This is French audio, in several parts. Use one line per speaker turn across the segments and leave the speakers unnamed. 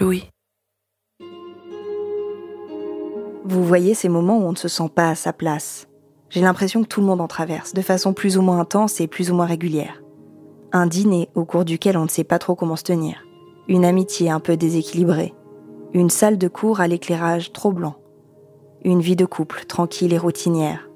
Louis. Vous voyez ces moments où on ne se sent pas à sa place. J'ai l'impression que tout le monde en traverse, de façon plus ou moins intense et plus ou moins régulière. Un dîner au cours duquel on ne sait pas trop comment se tenir. Une amitié un peu déséquilibrée. Une salle de cours à l'éclairage trop blanc. Une vie de couple tranquille et routinière.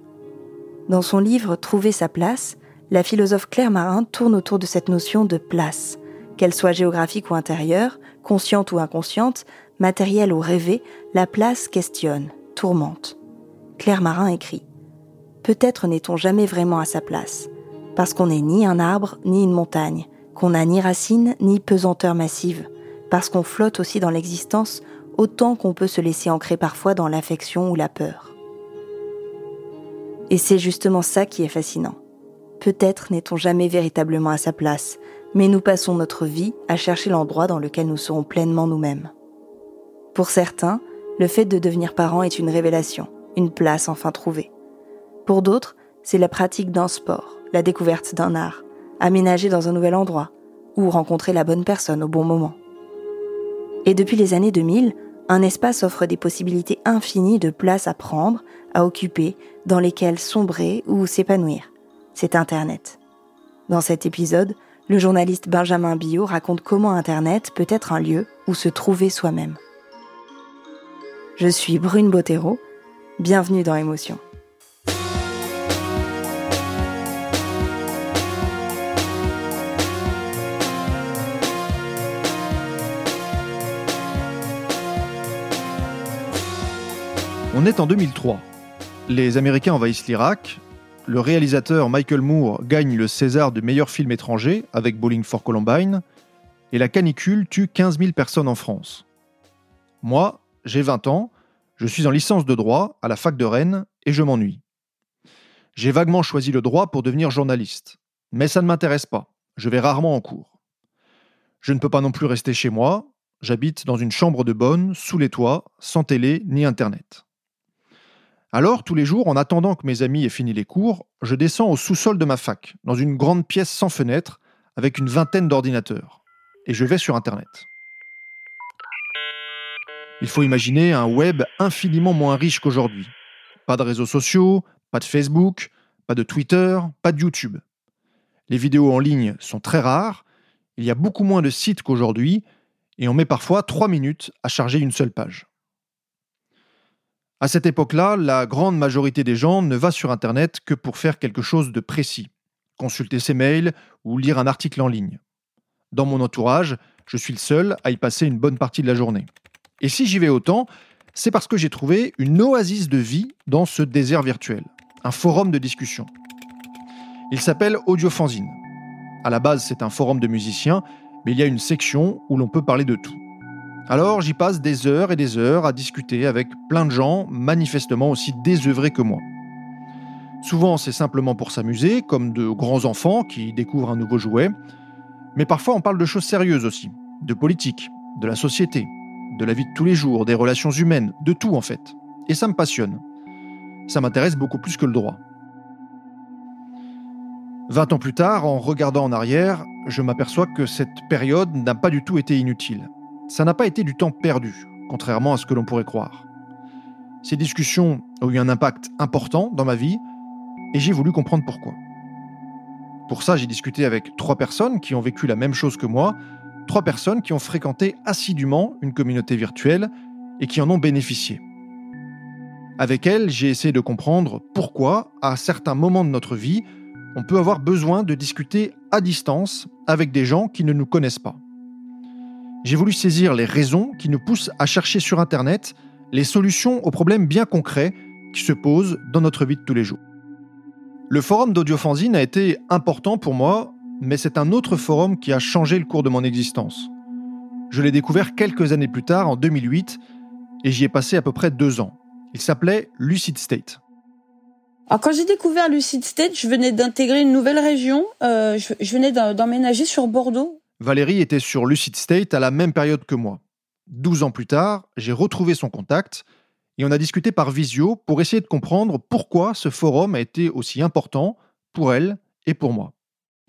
Dans son livre Trouver sa place, la philosophe Claire Marin tourne autour de cette notion de place, qu'elle soit géographique ou intérieure, consciente ou inconsciente, matérielle ou rêvée, la place questionne, tourmente. Claire Marin écrit Peut-être n'est-on jamais vraiment à sa place, parce qu'on n'est ni un arbre ni une montagne, qu'on n'a ni racines ni pesanteur massive, parce qu'on flotte aussi dans l'existence autant qu'on peut se laisser ancrer parfois dans l'affection ou la peur. Et c'est justement ça qui est fascinant. Peut-être n'est-on jamais véritablement à sa place, mais nous passons notre vie à chercher l'endroit dans lequel nous serons pleinement nous-mêmes. Pour certains, le fait de devenir parent est une révélation, une place enfin trouvée. Pour d'autres, c'est la pratique d'un sport, la découverte d'un art, aménager dans un nouvel endroit, ou rencontrer la bonne personne au bon moment. Et depuis les années 2000, un espace offre des possibilités infinies de places à prendre, à occuper, dans lesquelles sombrer ou s'épanouir. C'est Internet. Dans cet épisode, le journaliste Benjamin Billot raconte comment Internet peut être un lieu où se trouver soi-même. Je suis Brune Bottero, bienvenue dans Émotion.
On est en 2003. Les Américains envahissent l'Irak. Le réalisateur Michael Moore gagne le César du meilleur film étranger avec Bowling for Columbine. Et la canicule tue 15 000 personnes en France. Moi, j'ai 20 ans, je suis en licence de droit à la fac de Rennes et je m'ennuie. J'ai vaguement choisi le droit pour devenir journaliste. Mais ça ne m'intéresse pas. Je vais rarement en cours. Je ne peux pas non plus rester chez moi. J'habite dans une chambre de bonne, sous les toits, sans télé ni internet. Alors, tous les jours, en attendant que mes amis aient fini les cours, je descends au sous-sol de ma fac, dans une grande pièce sans fenêtre, avec une vingtaine d'ordinateurs. Et je vais sur Internet. Il faut imaginer un web infiniment moins riche qu'aujourd'hui. Pas de réseaux sociaux, pas de Facebook, pas de Twitter, pas de YouTube. Les vidéos en ligne sont très rares, il y a beaucoup moins de sites qu'aujourd'hui, et on met parfois 3 minutes à charger une seule page. À cette époque-là, la grande majorité des gens ne va sur Internet que pour faire quelque chose de précis, consulter ses mails ou lire un article en ligne. Dans mon entourage, je suis le seul à y passer une bonne partie de la journée. Et si j'y vais autant, c'est parce que j'ai trouvé une oasis de vie dans ce désert virtuel, un forum de discussion. Il s'appelle Audiofanzine. À la base, c'est un forum de musiciens, mais il y a une section où l'on peut parler de tout. Alors j'y passe des heures et des heures à discuter avec plein de gens manifestement aussi désœuvrés que moi. Souvent c'est simplement pour s'amuser, comme de grands enfants qui découvrent un nouveau jouet, mais parfois on parle de choses sérieuses aussi, de politique, de la société, de la vie de tous les jours, des relations humaines, de tout en fait. Et ça me passionne. Ça m'intéresse beaucoup plus que le droit. Vingt ans plus tard, en regardant en arrière, je m'aperçois que cette période n'a pas du tout été inutile ça n'a pas été du temps perdu, contrairement à ce que l'on pourrait croire. Ces discussions ont eu un impact important dans ma vie et j'ai voulu comprendre pourquoi. Pour ça, j'ai discuté avec trois personnes qui ont vécu la même chose que moi, trois personnes qui ont fréquenté assidûment une communauté virtuelle et qui en ont bénéficié. Avec elles, j'ai essayé de comprendre pourquoi, à certains moments de notre vie, on peut avoir besoin de discuter à distance avec des gens qui ne nous connaissent pas. J'ai voulu saisir les raisons qui nous poussent à chercher sur Internet les solutions aux problèmes bien concrets qui se posent dans notre vie de tous les jours. Le forum d'audiofanzine a été important pour moi, mais c'est un autre forum qui a changé le cours de mon existence. Je l'ai découvert quelques années plus tard, en 2008, et j'y ai passé à peu près deux ans. Il s'appelait Lucid State.
Quand j'ai découvert Lucid State, je venais d'intégrer une nouvelle région. Euh, je, venais d'emménager sur Bordeaux.
Valérie était sur Lucid State à la même période que moi. Douze ans plus tard, j'ai retrouvé son contact et on a discuté par visio pour essayer de comprendre pourquoi ce forum a été aussi important pour elle et pour moi.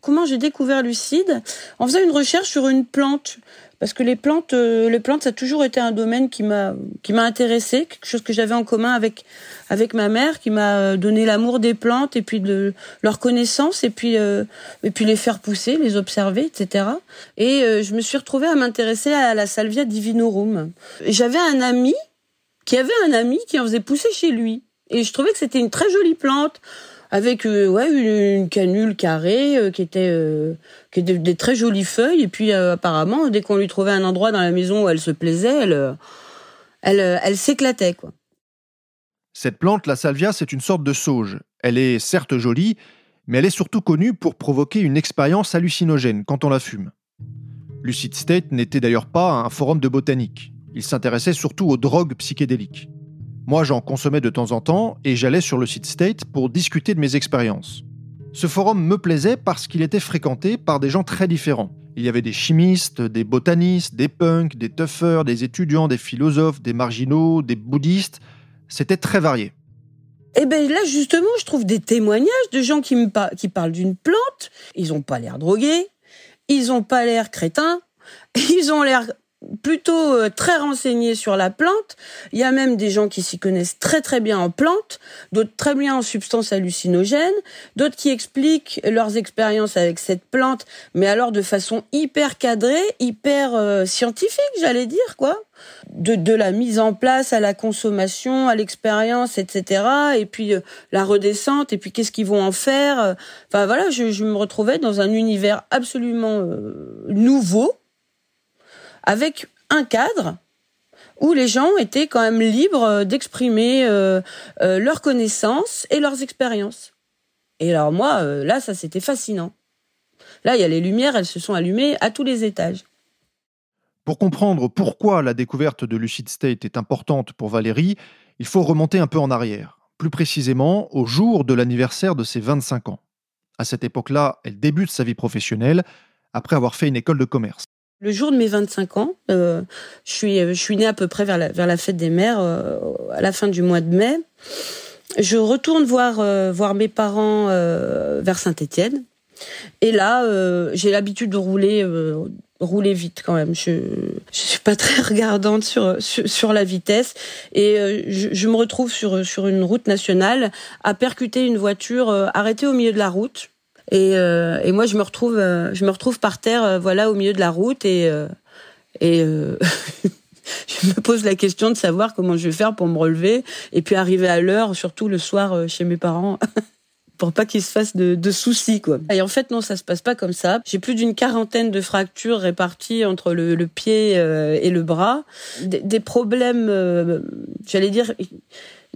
Comment j'ai découvert Lucide En faisant une recherche sur une plante, parce que les plantes, euh, les plantes, ça a toujours été un domaine qui m'a qui m'a intéressé, quelque chose que j'avais en commun avec avec ma mère, qui m'a euh, donné l'amour des plantes et puis de leur connaissance et puis euh, et puis les faire pousser, les observer, etc. Et je me suis retrouvée à m'intéresser à la salvia divinorum. J'avais un ami qui avait un ami qui en faisait pousser chez lui, et je trouvais que c'était une très jolie plante avec euh, une, canule carrée euh, qui était euh, qui était des très jolies feuilles et puis apparemment dès qu'on lui trouvait un endroit dans la maison où elle se plaisait elle elle, elle s'éclatait quoi.
Cette plante la salvia c'est une sorte de sauge. Elle est certes jolie mais elle est surtout connue pour provoquer une expérience hallucinogène quand on la fume. Lucid State n'était d'ailleurs pas un forum de botanique. Il s'intéressait surtout aux drogues psychédéliques. Moi, j'en consommais de temps en temps et j'allais sur le site State pour discuter de mes expériences. Ce forum me plaisait parce qu'il était fréquenté par des gens très différents. Il y avait des chimistes, des botanistes, des punks, des toughers, des étudiants, des philosophes, des marginaux, des bouddhistes. C'était très varié.
Eh bien là, justement, je trouve des témoignages de gens qui parlent d'une plante. Ils n'ont pas l'air drogués, ils n'ont pas l'air crétins, ils ont l'air plutôt euh, très renseignés sur la plante. Il y a même des gens qui s'y connaissent très très bien en plantes, d'autres très bien en substances hallucinogènes, d'autres qui expliquent leurs expériences avec cette plante, mais alors de façon hyper cadrée, hyper euh, scientifique, j'allais dire quoi. De, de la mise en place à la consommation, à l'expérience, etc. Et puis euh, la redescente, et puis qu'est-ce qu'ils vont en faire. Enfin voilà, je, je, me retrouvais dans un univers absolument nouveau avec un cadre où les gens étaient quand même libres d'exprimer euh, euh, leurs connaissances et leurs expériences. Et alors moi, euh, là, ça c'était fascinant. Là, il y a les lumières, elles se sont allumées à tous les étages.
Pour comprendre pourquoi la découverte de Lucid State est importante pour Valérie, il faut remonter un peu en arrière, plus précisément au jour de l'anniversaire de ses 25 ans. À cette époque-là, elle débute sa vie professionnelle après avoir fait une école de commerce.
Le jour de mes 25 ans, euh, je suis je suis née à peu près vers la, vers la fête des mères euh, à la fin du mois de mai. Je retourne voir euh, voir mes parents vers Saint-Étienne. Et là, j'ai l'habitude de rouler rouler vite quand même. Je je suis pas très regardante sur sur, sur la vitesse et je, je, me retrouve sur sur une route nationale à percuter une voiture arrêtée au milieu de la route et, euh, et moi, je me retrouve, euh, je me retrouve par terre, euh, voilà, au milieu de la route, et et je me pose la question de savoir comment je vais faire pour me relever et puis arriver à l'heure, surtout le soir chez mes parents. pour pas qu'ils se fassent de, de, soucis quoi. Et en fait non, ça se passe pas comme ça. J'ai plus d'une quarantaine de fractures réparties entre le, le pied et le bras, des, des problèmes, j'allais dire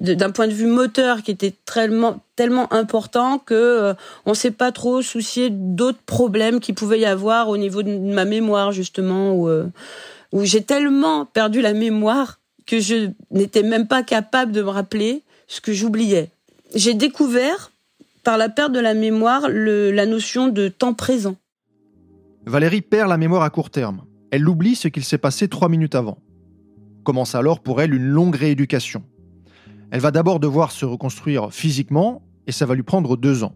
d'un point de vue moteur qui était tellement important que euh, on s'est pas trop soucié d'autres problèmes qui pouvaient y avoir au niveau de ma mémoire justement où euh, où j'ai tellement perdu la mémoire que je n'étais même pas capable de me rappeler ce que j'oubliais. J'ai découvert par la perte de la mémoire la notion de temps présent.
Valérie perd la mémoire à court terme. Elle oublie ce qu'il s'est passé trois minutes avant. Commence alors pour elle une longue rééducation. Elle va d'abord devoir se reconstruire physiquement et ça va lui prendre deux ans.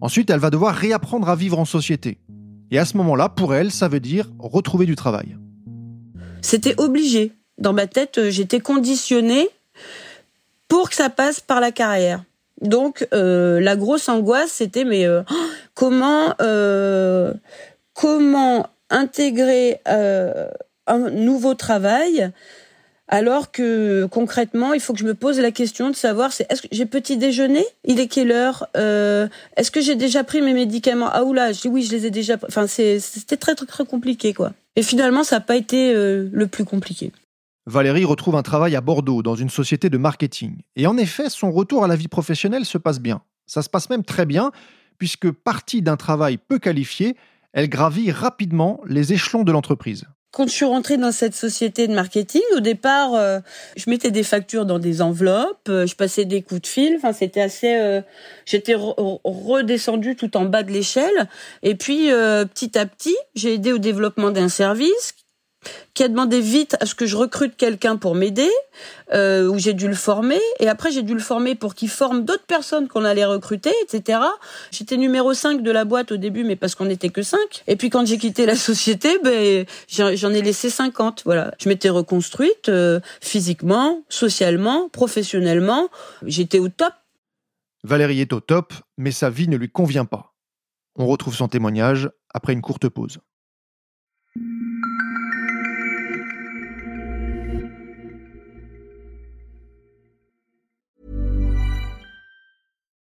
Ensuite, elle va devoir réapprendre à vivre en société. Et à ce moment-là, pour elle, ça veut dire retrouver du travail.
C'était obligé. Dans ma tête, euh, j'étais conditionnée pour que ça passe par la carrière. Donc la grosse angoisse, c'était mais comment comment intégrer un nouveau travail alors que concrètement, il faut que je me pose la question de savoir c'est est-ce que j'ai petit déjeuner? Il est quelle heure? Euh, Est-ce que j'ai déjà pris mes médicaments? Ah oula, je dis oui, je les ai déjà. Enfin, c'était très, très compliqué quoi. Et finalement, ça n'a pas été euh, le plus compliqué.
Valérie retrouve un travail à Bordeaux dans une société de marketing. Et en effet, son retour à la vie professionnelle se passe bien. Ça se passe même très bien, puisque partie d'un travail peu qualifié, elle gravit rapidement les échelons de l'entreprise.
Quand je suis rentrée dans cette société de marketing, au départ, euh, je mettais des factures dans des enveloppes, euh, je passais des coups de fil. Enfin, c'était assez. Euh, j'étais redescendue tout en bas de l'échelle. Et puis, petit à petit, j'ai aidé au développement d'un service qui a demandé vite à ce que je recrute quelqu'un pour m'aider, euh, où j'ai dû le former, et après j'ai dû le former pour qu'il forme d'autres personnes qu'on allait recruter, etc. J'étais numéro 5 de la boîte au début, mais parce qu'on n'était que 5. Et puis quand j'ai quitté la société, ben, j'en ai laissé 50. Voilà. Je m'étais reconstruite euh, physiquement, socialement, professionnellement. J'étais au top.
Valérie est au top, mais sa vie ne lui convient pas. On retrouve son témoignage après une courte pause.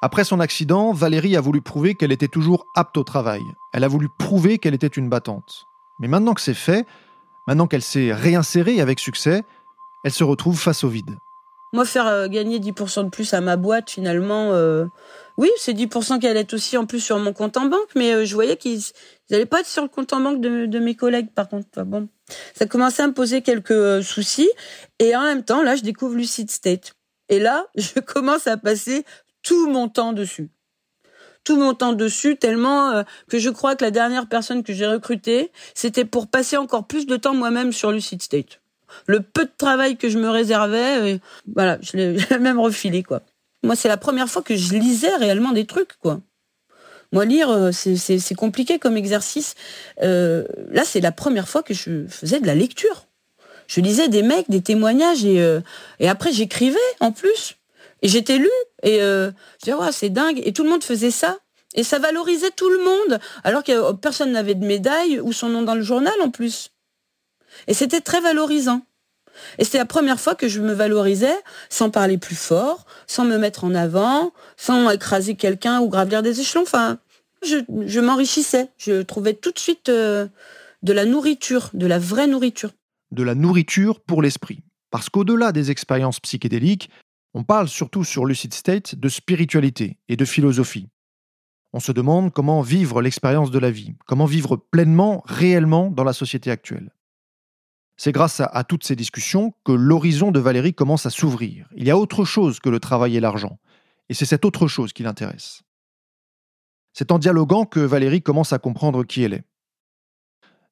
Après son accident, Valérie a voulu prouver qu'elle était toujours apte au travail. Elle a voulu prouver qu'elle était une battante. Mais maintenant que c'est fait, maintenant qu'elle s'est réinsérée avec succès, elle se retrouve face au vide.
Moi, faire euh, gagner 10% de plus à ma boîte, finalement, euh, oui, c'est 10% qui allait aussi en plus sur mon compte en banque, mais euh, je voyais qu'ils n'allaient pas être sur le compte en banque de, mes collègues, par contre. bon, ça commençait à me poser quelques soucis. Et en même temps, là, je découvre Lucid State. Et là, je commence à passer tout mon temps dessus. Tout mon temps dessus, tellement euh, que je crois que la dernière personne que j'ai recrutée, c'était pour passer encore plus de temps moi-même sur Lucid State. Le peu de travail que je me réservais, euh, voilà, je l'ai même refilé, quoi. Moi, c'est la première fois que je lisais réellement des trucs, quoi. Moi, lire, euh, c'est compliqué comme exercice. là, c'est la première fois que je faisais de la lecture. Je lisais des mecs, des témoignages, et, et après, j'écrivais en plus. Et j'étais lu et euh, je disais c'est dingue et tout le monde faisait ça et ça valorisait tout le monde alors que personne n'avait de médaille ou son nom dans le journal en plus. Et c'était très valorisant. Et c'était la première fois que je me valorisais sans parler plus fort, sans me mettre en avant, sans écraser quelqu'un ou gravir des échelons. Enfin, je, je m'enrichissais. Je trouvais tout de suite euh, de la nourriture, de la vraie nourriture.
De la nourriture pour l'esprit. Parce qu'au-delà des expériences psychédéliques, on parle surtout sur Lucid State de spiritualité et de philosophie. On se demande comment vivre l'expérience de la vie, comment vivre pleinement, réellement dans la société actuelle. C'est grâce à, toutes ces discussions que l'horizon de Valérie commence à s'ouvrir. Il y a autre chose que le travail et l'argent, et c'est cette autre chose qui l'intéresse. C'est en dialoguant que Valérie commence à comprendre qui elle est.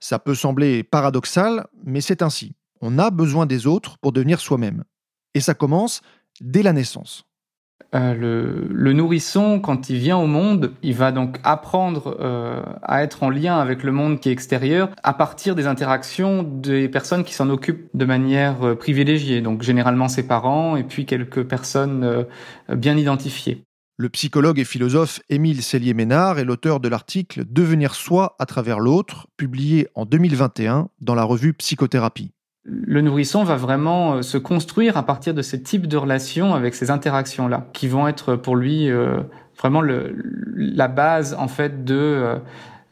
Ça peut sembler paradoxal, mais c'est ainsi. On a besoin des autres pour devenir soi-même. Et ça commence dès la naissance.
Euh, le, nourrisson, quand il vient au monde, il va donc apprendre euh, à être en lien avec le monde qui est extérieur à partir des interactions des personnes qui s'en occupent de manière euh, privilégiée, donc généralement ses parents et puis quelques personnes bien identifiées.
Le psychologue et philosophe Émile Cellier-Ménard est l'auteur de l'article Devenir soi à travers l'autre, publié en 2021 dans la revue Psychothérapie
le nourrisson va vraiment euh, se construire à partir de ce type de relations avec ces interactions-là, qui vont être pour lui euh, vraiment la base en fait de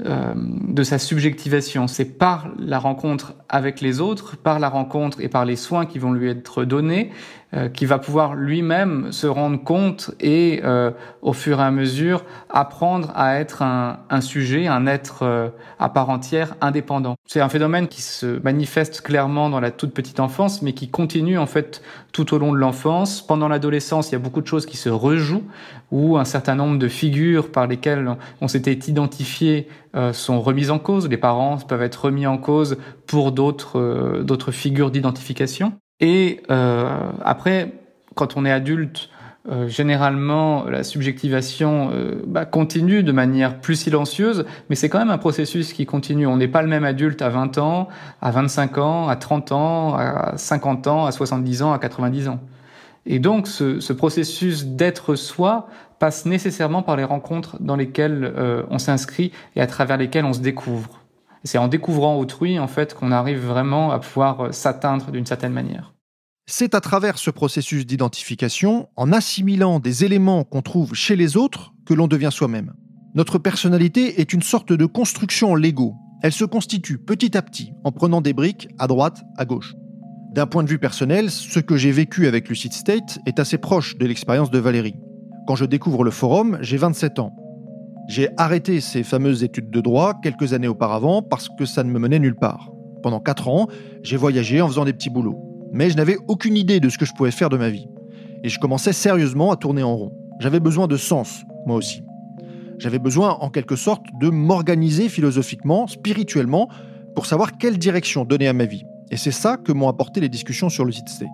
euh, de sa subjectivation. C'est par la rencontre avec les autres, par la rencontre et par les soins qui vont lui être donnés, qui va pouvoir lui-même se rendre compte et, euh, au fur et à mesure, apprendre à être un, un sujet, un être euh, à part entière, indépendant. C'est un phénomène qui se manifeste clairement dans la toute petite enfance, mais qui continue en fait tout au long de l'enfance. Pendant l'adolescence, il y a beaucoup de choses qui se rejouent, où un certain nombre de figures par lesquelles on s'était identifié sont remises en cause. Les parents peuvent être remis en cause pour d'autres d'autres figures d'identification. Et euh, après, quand on est adulte, euh, généralement, la subjectivation euh, bah, continue de manière plus silencieuse, mais c'est quand même un processus qui continue. On n'est pas le même adulte à 20 ans, à 25 ans, à 30 ans, à 50 ans, à 70 ans, à 90 ans. Et donc, ce, ce processus d'être soi passe nécessairement par les rencontres dans lesquelles euh, on s'inscrit et à travers lesquelles on se découvre. C'est en découvrant autrui, en fait, qu'on arrive vraiment à pouvoir euh, s'atteindre d'une certaine manière.
C'est à travers ce processus d'identification, en assimilant des éléments qu'on trouve chez les autres, que l'on devient soi-même. Notre personnalité est une sorte de construction Lego. Elle se constitue petit à petit en prenant des briques à droite, à gauche. D'un point de vue personnel, ce que j'ai vécu avec Lucid State est assez proche de l'expérience de Valérie. Quand je découvre le forum, j'ai 27 ans. J'ai arrêté ces fameuses études de droit quelques années auparavant parce que ça ne me menait nulle part. Pendant 4 ans, j'ai voyagé en faisant des petits boulots. Mais je n'avais aucune idée de ce que je pouvais faire de ma vie. Et je commençais sérieusement à tourner en rond. J'avais besoin de sens, moi aussi. J'avais besoin, en quelque sorte, de m'organiser philosophiquement, spirituellement, pour savoir quelle direction donner à ma vie. Et c'est ça que m'ont apporté les discussions sur le site State.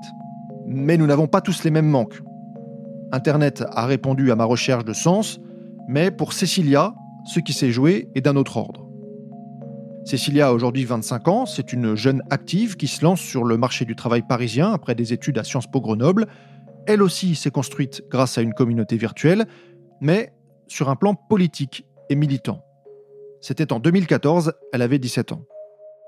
Mais nous n'avons pas tous les mêmes manques. Internet a répondu à ma recherche de sens, mais pour Cécilia, ce qui s'est joué est d'un autre ordre. Cécilia a aujourd'hui 25 ans, c'est une jeune active qui se lance sur le marché du travail parisien après des études à Sciences Po Grenoble. Elle aussi s'est construite grâce à une communauté virtuelle, mais sur un plan politique et militant. C'était en 2014, elle avait 17 ans.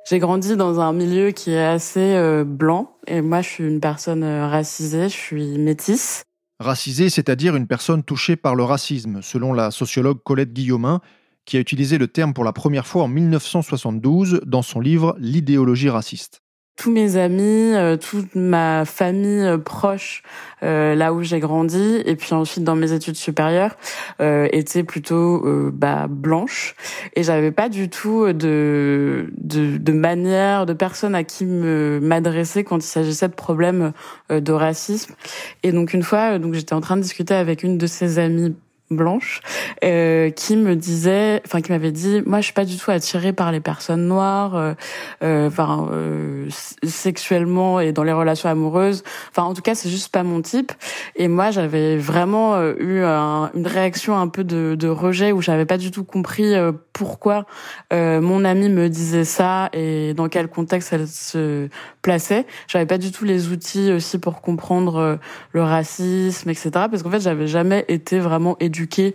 J'ai grandi dans un milieu qui est assez euh, blanc et moi je suis une personne euh, racisée, je suis métisse.
Racisé, c'est-à-dire une personne touchée par le racisme, selon la sociologue Colette Guillaumin, qui a utilisé le terme pour la première fois en 1972 dans son livre L'idéologie raciste.
Tous mes amis, euh, toute ma famille euh, proche, euh, là où j'ai grandi, et puis ensuite dans mes études supérieures, étaient plutôt bah, blanches, et j'avais pas du tout de, de, de manière, de personne à qui me m'adresser quand il s'agissait de problèmes de racisme. Et donc une fois, donc j'étais en train de discuter avec une de ses amies blanche euh, qui me disait enfin qui m'avait dit moi je suis pas du tout attirée par les personnes noires euh, euh, enfin euh, sexuellement et dans les relations amoureuses. Enfin en tout cas c'est juste pas mon type. Et moi j'avais vraiment euh, eu un, une réaction un peu de, de rejet où j'avais pas du tout compris pourquoi mon amie me disait ça et dans quel contexte elle se plaçait j'avais pas du tout les outils aussi pour comprendre le racisme etc parce qu'en fait j'avais jamais été vraiment éduquée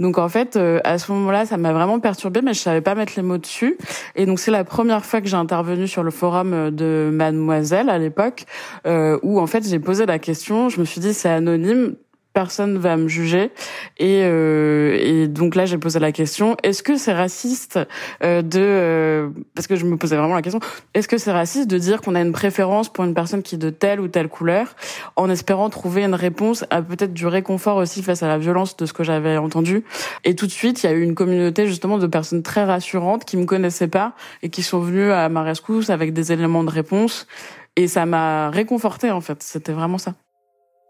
donc en fait, euh, à ce moment-là, ça m'a vraiment perturbée, mais je savais pas mettre les mots dessus. Et donc c'est la première fois que j'ai intervenu sur le forum euh, de Mademoiselle à l'époque, euh, où en fait j'ai posé la question. Je me suis dit c'est anonyme personne va me juger. Et, euh, et donc là, j'ai posé la question est-ce que c'est raciste euh, de euh, parce que je me posais vraiment la question est-ce que c'est raciste de dire qu'on a une préférence pour une personne qui est de telle ou telle couleur, en espérant trouver une réponse à peut-être du réconfort aussi face à la violence de ce que j'avais entendu. Et tout de suite, il y a eu une communauté justement de personnes très rassurantes qui me connaissaient pas et qui sont venues à ma rescousse avec des éléments de réponse. Et ça m'a réconforté en fait. C'était vraiment ça.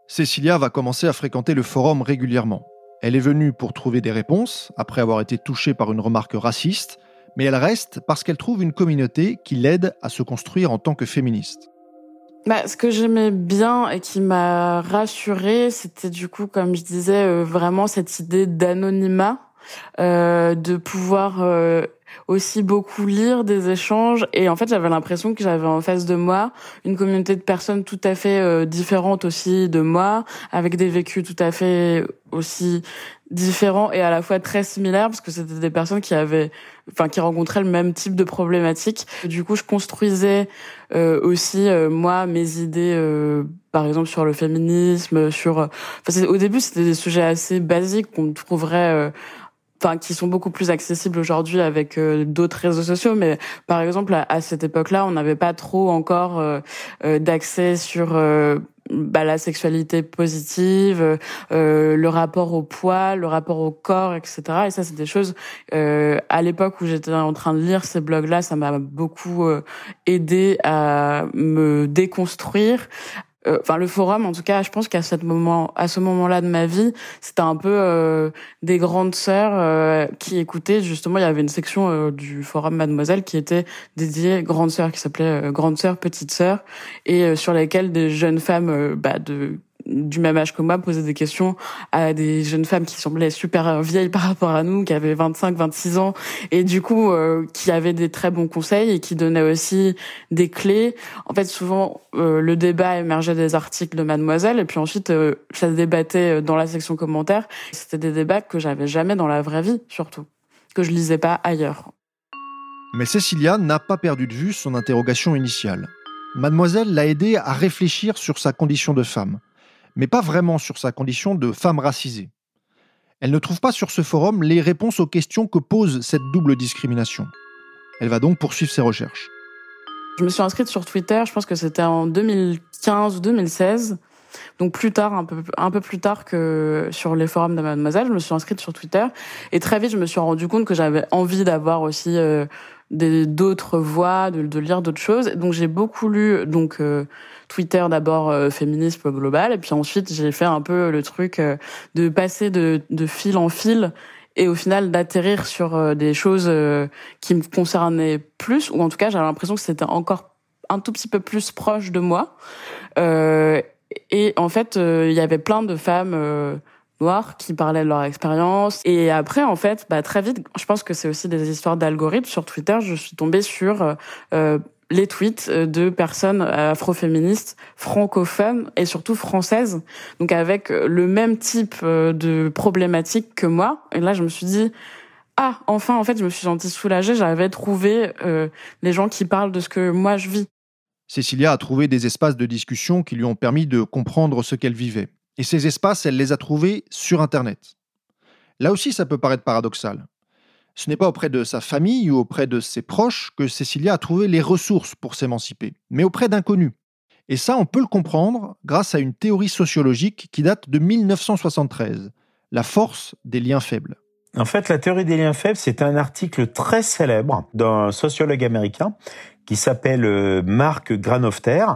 Cécilia va commencer à fréquenter le forum régulièrement. Elle est venue pour trouver des réponses, après avoir été touchée par une remarque raciste, mais elle reste parce qu'elle trouve une communauté qui l'aide à se construire en tant que féministe.
Bah, ce que j'aimais bien et qui m'a rassurée, c'était du coup, comme je disais, euh, vraiment cette idée d'anonymat, euh, de pouvoir euh, aussi beaucoup lire des échanges. Et en fait j'avais l'impression que j'avais en face de moi une communauté de personnes tout à fait euh, différentes aussi de moi avec des vécus tout à fait aussi différents et à la fois très similaires parce que c'était des personnes qui avaient enfin qui rencontraient le même type de problématiques. Du coup je construisais euh, aussi euh, moi mes idées par exemple sur le féminisme sur enfin au début c'était des sujets assez basiques qu'on trouverait enfin qui sont beaucoup plus accessibles aujourd'hui avec d'autres réseaux sociaux mais par exemple à, cette époque-là on n'avait pas trop encore d'accès sur bah, la sexualité positive, euh, le rapport au poids, le rapport au corps, etc. Et ça, c'est des choses. Euh, à l'époque où j'étais en train de lire ces blogs-là, ça m'a beaucoup euh, aidé à me déconstruire, euh, enfin le forum en tout cas je pense qu'à ce moment à ce moment-là de ma vie c'était un peu euh, des grandes sœurs euh, qui écoutaient justement il y avait une section du forum Mademoiselle qui était dédiée grandes sœurs qui s'appelait grandes sœurs petites sœurs et sur lesquelles des jeunes femmes bah, de du même âge que moi poser des questions à des jeunes femmes qui semblaient super vieilles par rapport à nous, qui avaient 25, 26 ans, et du coup euh, qui avaient des très bons conseils et qui donnaient aussi des clés. En fait, souvent euh, le débat émergeait des articles de Mademoiselle, et puis ensuite euh, ça se débattait dans la section commentaires. C'était des débats que j'avais jamais dans la vraie vie, surtout que je lisais pas ailleurs.
Mais Cécilia n'a pas perdu de vue son interrogation initiale. Mademoiselle l'a aidé à réfléchir sur sa condition de femme mais pas vraiment sur sa condition de femme racisée. Elle ne trouve pas sur ce forum les réponses aux questions que pose cette double discrimination. Elle va donc poursuivre ses recherches.
Je me suis inscrite sur Twitter, je pense que c'était en 2015 ou 2016. Donc plus tard, un peu, plus tard que sur les forums de Mademoiselle, je me suis inscrite sur Twitter et très vite je me suis rendu compte que j'avais envie d'avoir aussi euh, d'autres voix, de, lire d'autres choses. Donc j'ai beaucoup lu euh, Twitter d'abord euh, féminisme global et puis ensuite j'ai fait un peu le truc euh, de passer de, de fil en fil et au final d'atterrir sur euh, des choses qui me concernaient plus ou en tout cas j'avais l'impression que c'était encore un tout petit peu plus proche de moi. et en fait il y avait plein de femmes noirs qui parlaient de leur expérience. Et après, en fait, bah, très vite, je pense que c'est aussi des histoires d'algorithmes. Sur Twitter, je suis tombée sur euh, les tweets de personnes afroféministes, francophones et surtout françaises, donc avec le même type euh, de problématique que moi. Et là, je me suis dit, ah, enfin, en fait, je me suis sentie soulagée. J'avais trouvé euh, les gens qui parlent de ce que moi je vis.
Cécilia a trouvé des espaces de discussion qui lui ont permis de comprendre ce qu'elle vivait. Et ces espaces, elle les a trouvés sur Internet. Là aussi, ça peut paraître paradoxal. Ce n'est pas auprès de sa famille ou auprès de ses proches que Cécilia a trouvé les ressources pour s'émanciper, mais auprès d'inconnus. Et ça, on peut le comprendre grâce à une théorie sociologique qui date de 1973, la force des liens faibles.
En fait, la théorie des liens faibles, c'est un article très célèbre d'un sociologue américain qui s'appelle euh, Marc Granofter.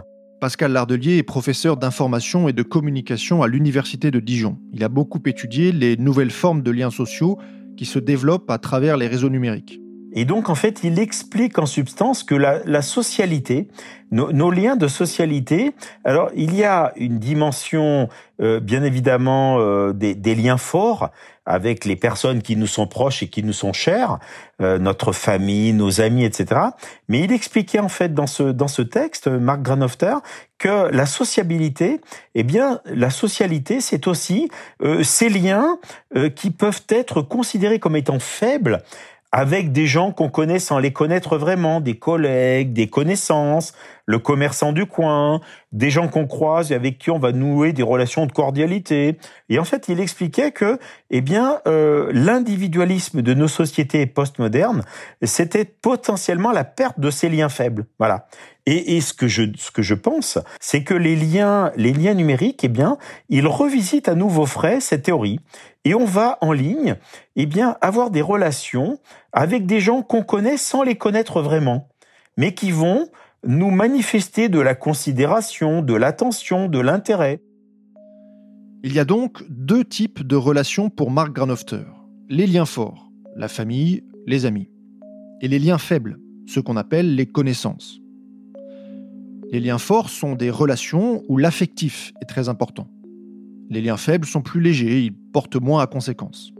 Pascal Lardelier est professeur d'information et de communication à l'Université de Dijon. Il a beaucoup étudié les nouvelles formes de liens sociaux qui se développe à travers les réseaux numériques.
Et donc, en fait, il explique en substance que la, socialité, nos, liens de socialité, alors il y a une dimension, euh, bien évidemment, euh, des, liens forts avec les personnes qui nous sont proches et qui nous sont chères, euh, notre famille, nos amis, etc. Mais il expliquait en fait dans ce dans ce texte, Marc Granofter, que la sociabilité, eh bien, la socialité, c'est aussi ces liens qui peuvent être considérés comme étant faibles avec des gens qu'on connaît sans les connaître vraiment, des collègues, des connaissances, le commerçant du coin, des gens qu'on croise et avec qui on va nouer des relations de cordialité. Et en fait, il expliquait que, eh bien, euh, l'individualisme de nos sociétés postmodernes, c'était potentiellement la perte de ces liens faibles. Voilà. Et, et ce que je ce que je pense, c'est que les liens les liens numériques, eh bien, ils revisitent à nouveau frais cette théorie. Et on va en ligne, eh bien, avoir des relations avec des gens qu'on connaît sans les connaître vraiment, mais qui vont nous manifester de la considération, de l'attention, de l'intérêt.
Il y a donc deux types de relations pour Mark Granofter. Les liens forts, la famille, les amis. Et les liens faibles, ceux qu'on appelle les connaissances. Les liens forts sont des relations où l'affectif est très important. Les liens faibles sont plus légers, ils portent moins à conséquence.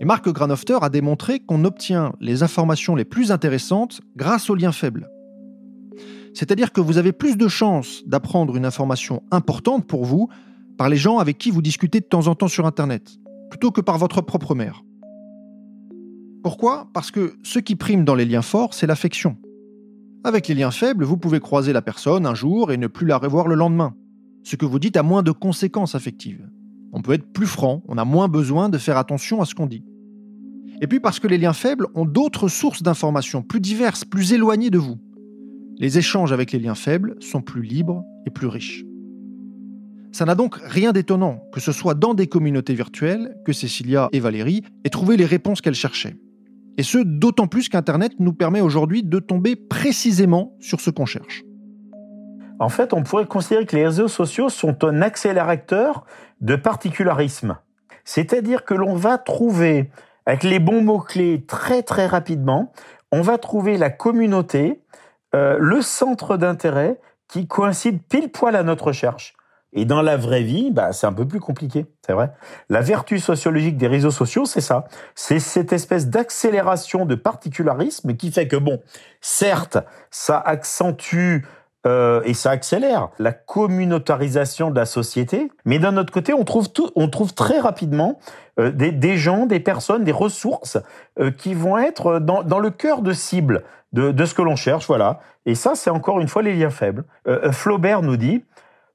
Et Mark Granofter a démontré qu'on obtient les informations les plus intéressantes grâce aux liens faibles. C'est-à-dire que vous avez plus de chances d'apprendre une information importante pour vous par les gens avec qui vous discutez de temps en temps sur Internet, plutôt que par votre propre mère. Pourquoi? Parce que ce qui prime dans les liens forts, c'est l'affection. Avec les liens faibles, vous pouvez croiser la personne un jour et ne plus la revoir le lendemain. Ce que vous dites a moins de conséquences affectives. On peut être plus franc, on a moins besoin de faire attention à ce qu'on dit. Et puis parce que les liens faibles ont d'autres sources d'informations plus diverses, plus éloignées de vous. Les échanges avec les liens faibles sont plus libres et plus riches. Ça n'a donc rien d'étonnant que ce soit dans des communautés virtuelles que Cécilia et Valérie aient trouvé les réponses qu'elles cherchaient. Et ce, d'autant plus qu'Internet nous permet aujourd'hui de tomber précisément sur ce qu'on cherche.
En fait, on pourrait considérer que les réseaux sociaux sont un accélérateur de particularisme. C'est-à-dire que l'on va trouver, avec les bons mots-clés très très rapidement, on va trouver la communauté, euh, le centre d'intérêt qui coïncide pile poil à notre recherche. Et dans la vraie vie, bah, c'est un peu plus compliqué, c'est vrai. La vertu sociologique des réseaux sociaux, c'est ça. C'est cette espèce d'accélération de particularisme qui fait que, bon, certes, ça accentue euh, et ça accélère la communautarisation de la société, mais d'un autre côté, on trouve, on trouve très rapidement euh, des, des, gens, des personnes, des ressources euh, qui vont être dans, dans le cœur de cible de, de ce que l'on cherche, voilà. Et ça, c'est encore une fois les liens faibles. Flaubert nous dit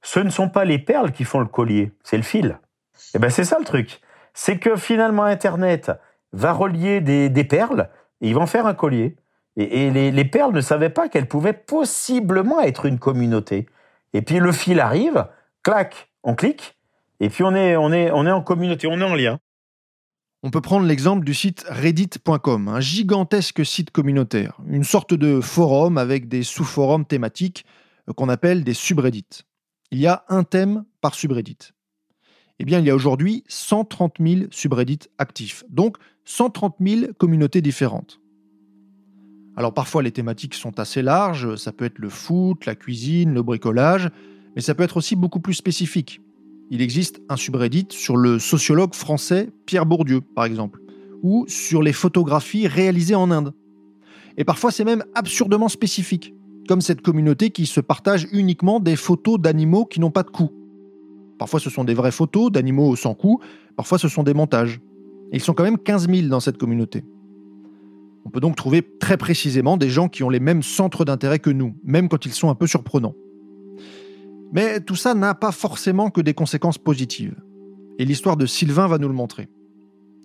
ce ne sont pas les perles qui font le collier, c'est le fil. Et eh ben c'est ça le truc. C'est que finalement Internet va relier des, des perles et ils vont faire un collier. Et, les, les, perles ne savaient pas qu'elles pouvaient possiblement être une communauté. Et puis le fil arrive, clac, on clique, et puis on est, on est, on est en communauté, on est en lien.
On peut prendre l'exemple du site reddit.com, un gigantesque site communautaire, une sorte de forum avec des sous-forums thématiques euh, qu'on appelle des subreddits il y a un thème par subreddit. Eh bien, il y a aujourd'hui 130 000 subreddits actifs, donc 130 000 communautés différentes. Alors parfois les thématiques sont assez larges, ça peut être le foot, la cuisine, le bricolage, mais ça peut être aussi beaucoup plus spécifique. Il existe un subreddit sur le sociologue français Pierre Bourdieu, par exemple, ou sur les photographies réalisées en Inde. Et parfois c'est même absurdement spécifique comme cette communauté qui se partage uniquement des photos d'animaux qui n'ont pas de cou. Parfois ce sont des vraies photos d'animaux sans cou, parfois ce sont des montages. Et ils sont quand même 15 000 dans cette communauté. On peut donc trouver très précisément des gens qui ont les mêmes centres d'intérêt que nous, même quand ils sont un peu surprenants. Mais tout ça n'a pas forcément que des conséquences positives. Et l'histoire de Sylvain va nous le montrer.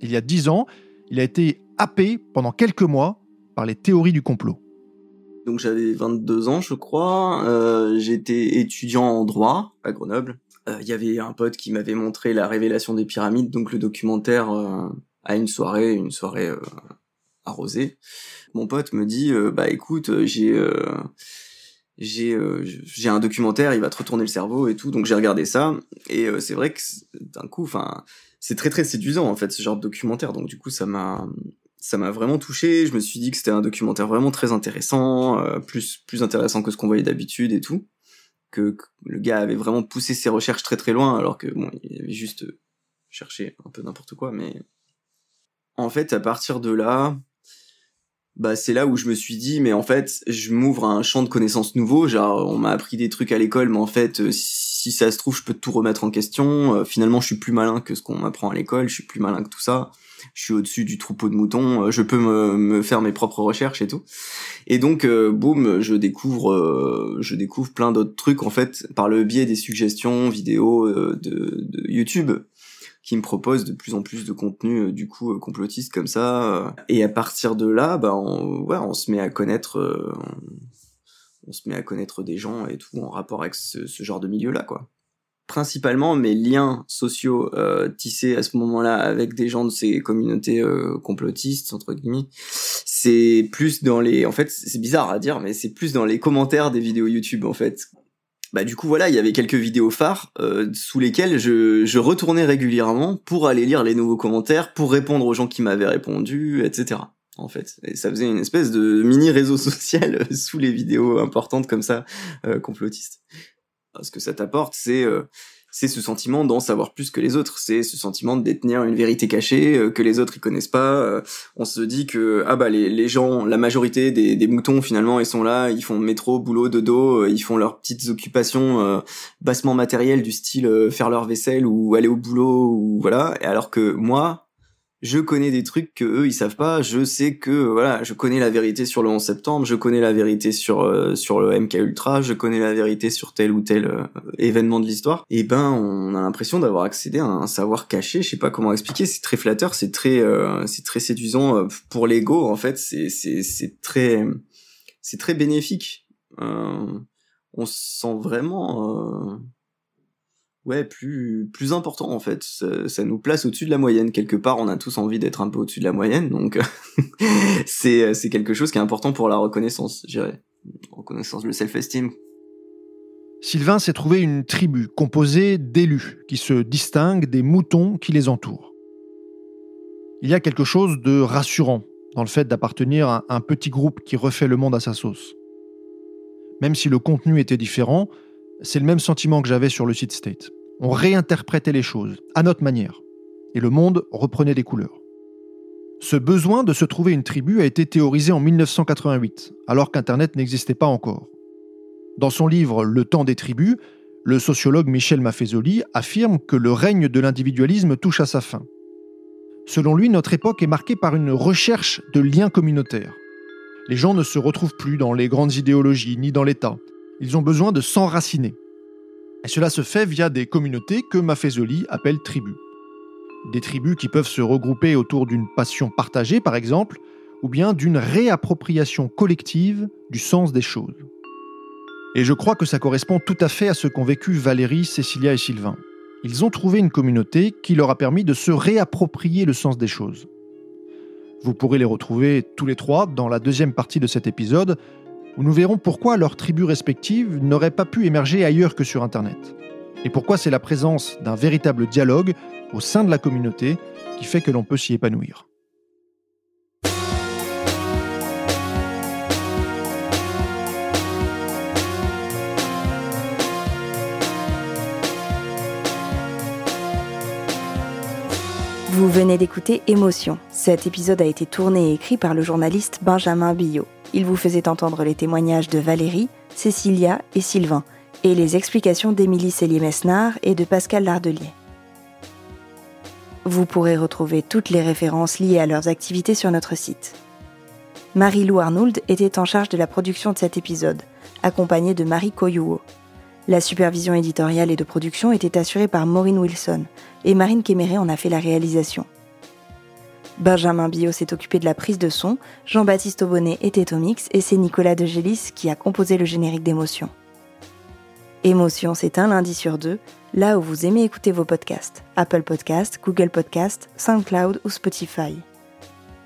Il y a dix ans, il a été happé pendant quelques mois par les théories du complot.
Donc j'avais 22 ans, je crois. Euh, J'étais étudiant en droit à Grenoble. Il euh, y avait un pote qui m'avait montré la révélation des pyramides, donc le documentaire euh, à une soirée, une soirée euh, arrosée. Mon pote me dit, bah écoute, j'ai j'ai j'ai un documentaire, il va te retourner le cerveau et tout. Donc j'ai regardé ça et c'est vrai que d'un coup, enfin, c'est très très séduisant en fait ce genre de documentaire. Donc du coup, ça m'a ça vraiment touché. Je me suis dit que c'était un documentaire vraiment très intéressant, euh, plus plus intéressant que ce qu'on voyait d'habitude et tout. Que, le gars avait vraiment poussé ses recherches très très loin, alors que bon, il avait juste cherché un peu n'importe quoi. Mais en fait, à partir de là, bah c'est là où je me suis dit, mais en fait, je m'ouvre à un champ de connaissances nouveau. Genre, on m'a appris des trucs à l'école, mais en fait, euh, si ça se trouve, je peux tout remettre en question. Euh, finalement, je suis plus malin que ce qu'on m'apprend à l'école. Je suis plus malin que tout ça je suis au-dessus du troupeau de moutons, euh, je peux me, faire mes propres recherches et tout. Et donc, boum, je découvre, je découvre plein d'autres trucs en fait par le biais des suggestions vidéos de, YouTube qui me proposent de plus en plus de contenu du coup complotiste comme ça. Et à partir de là, bah, on, ouais, on se met à connaître, on, se met à connaître des gens et tout en rapport avec ce, genre de milieu là, quoi principalement mes liens sociaux euh, tissés à ce moment-là avec des gens de ces communautés euh, complotistes entre guillemets c'est plus dans les en fait c'est bizarre à dire mais c'est plus dans les commentaires des vidéos YouTube en fait bah du coup voilà il y avait quelques vidéos phares euh, sous lesquelles je, je retournais régulièrement pour aller lire les nouveaux commentaires pour répondre aux gens qui m'avaient répondu etc en fait. Et ça faisait une espèce de mini réseau social sous les vidéos importantes comme ça euh, complotistes. Ce que ça t'apporte, c'est euh, c'est ce sentiment d'en savoir plus que les autres, c'est ce sentiment de détenir une vérité cachée euh, que les autres ils connaissent pas. Euh, on se dit que ah bah les, les gens, la majorité des, des moutons finalement ils sont là, ils font métro, boulot, dodo, ils font leurs petites occupations bassement matérielles du style faire leur vaisselle ou aller au boulot ou voilà. Et alors que moi, je connais des trucs que eux ils savent pas. Je sais que voilà, je connais la vérité sur le 11 septembre, je connais la vérité sur euh, sur le MK Ultra, je connais la vérité sur tel ou tel euh, événement de l'histoire. Et ben, on a l'impression d'avoir accédé à un savoir caché. Je sais pas comment expliquer. C'est très flatteur, c'est très euh, c'est très séduisant pour l'ego. En fait, c'est c'est c'est très c'est très bénéfique. on se sent vraiment ouais, plus, important en fait. Ça, nous place au-dessus de la moyenne. Quelque part, on a tous envie d'être un peu au-dessus de la moyenne, donc c'est, c'est quelque chose qui est important pour la reconnaissance, je dirais. Reconnaissance, le self-esteem.
Sylvain s'est trouvé une tribu composée d'élus qui se distinguent des moutons qui les entourent. Il y a quelque chose de rassurant dans le fait d'appartenir à un petit groupe qui refait le monde à sa sauce. Même si le contenu était différent, c'est le même sentiment que j'avais sur le site State. On réinterprétait les choses, à notre manière, et le monde reprenait des couleurs. Ce besoin de se trouver une tribu a été théorisé en 1988, alors qu'Internet n'existait pas encore. Dans son livre Le temps des tribus, le sociologue Michel Maffezoli affirme que le règne de l'individualisme touche à sa fin. Selon lui, notre époque est marquée par une recherche de liens communautaires. Les gens ne se retrouvent plus dans les grandes idéologies ni dans l'État. Ils ont besoin de s'enraciner. Et cela se fait via des communautés que Maffezoli appelle tribus. Des tribus qui peuvent se regrouper autour d'une passion partagée, par exemple, ou bien d'une réappropriation collective du sens des choses. Et je crois que ça correspond tout à fait à ce qu'ont vécu Valérie, Cécilia et Sylvain. Ils ont trouvé une communauté qui leur a permis de se réapproprier le sens des choses. Vous pourrez les retrouver tous les trois dans la deuxième partie de cet épisode, où nous verrons pourquoi leurs tribus respectives n'auraient pas pu émerger ailleurs que sur Internet. Et pourquoi c'est la présence d'un véritable dialogue au sein de la communauté qui fait que l'on peut s'y épanouir.
Vous venez d'écouter Émotion. Cet épisode a été tourné et écrit par le journaliste Benjamin Billot. Il vous faisait entendre les témoignages de Valérie, Cécilia et Sylvain, et les explications d'Émilie Cellier-Mesnard et de Pascal Lardelier. Vous pourrez retrouver toutes les références liées à leurs activités sur notre site. Marie-Lou Arnould était en charge de la production de cet épisode, accompagnée de Marie Coyouo. La supervision éditoriale et de production était assurée par Maureen Wilson, et Marine Kéméré en a fait la réalisation. Benjamin Bio s'est occupé de la prise de son, Jean-Baptiste Aubonnet était au mix et c'est Nicolas de Gélis qui a composé le générique d'émotion. Émotion, c'est un lundi sur deux, là où vous aimez écouter vos podcasts. Apple Podcasts, Google Podcasts, SoundCloud ou Spotify.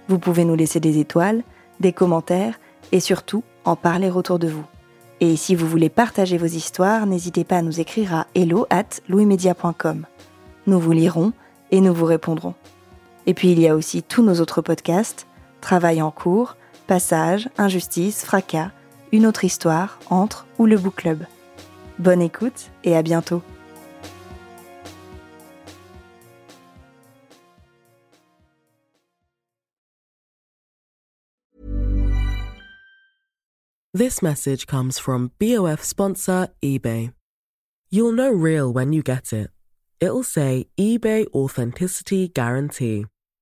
Vous pouvez nous laisser des étoiles, des commentaires et surtout en parler autour de vous. Et si vous voulez partager vos histoires, n'hésitez pas à nous écrire à hello at louismedia.com. Nous vous lirons et nous vous répondrons. Et puis il y a aussi tous nos autres podcasts, Travail en cours, Passage, Injustice, Fracas, Une autre histoire, Entre ou le Book Club. Bonne écoute et à bientôt.
This message comes from BOF sponsor eBay. You'll know real when you get it. It'll say eBay Authenticity Guarantee.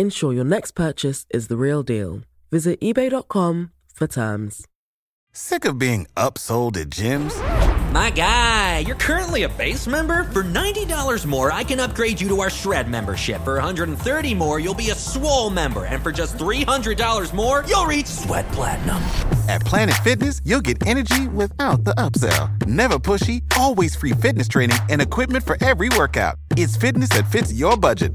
Ensure your next purchase is the real deal. Visit eBay.com for terms.
Sick of being upsold at gyms?
My guy, you're currently a base member. For $90 more, I can upgrade you to our Shred membership. For $130 more, you'll be a Swole member. And for just $300 more, you'll reach Sweat Platinum.
At Planet Fitness, you'll get energy without the upsell. Never pushy, always free fitness training and equipment for every workout. It's fitness that fits your budget.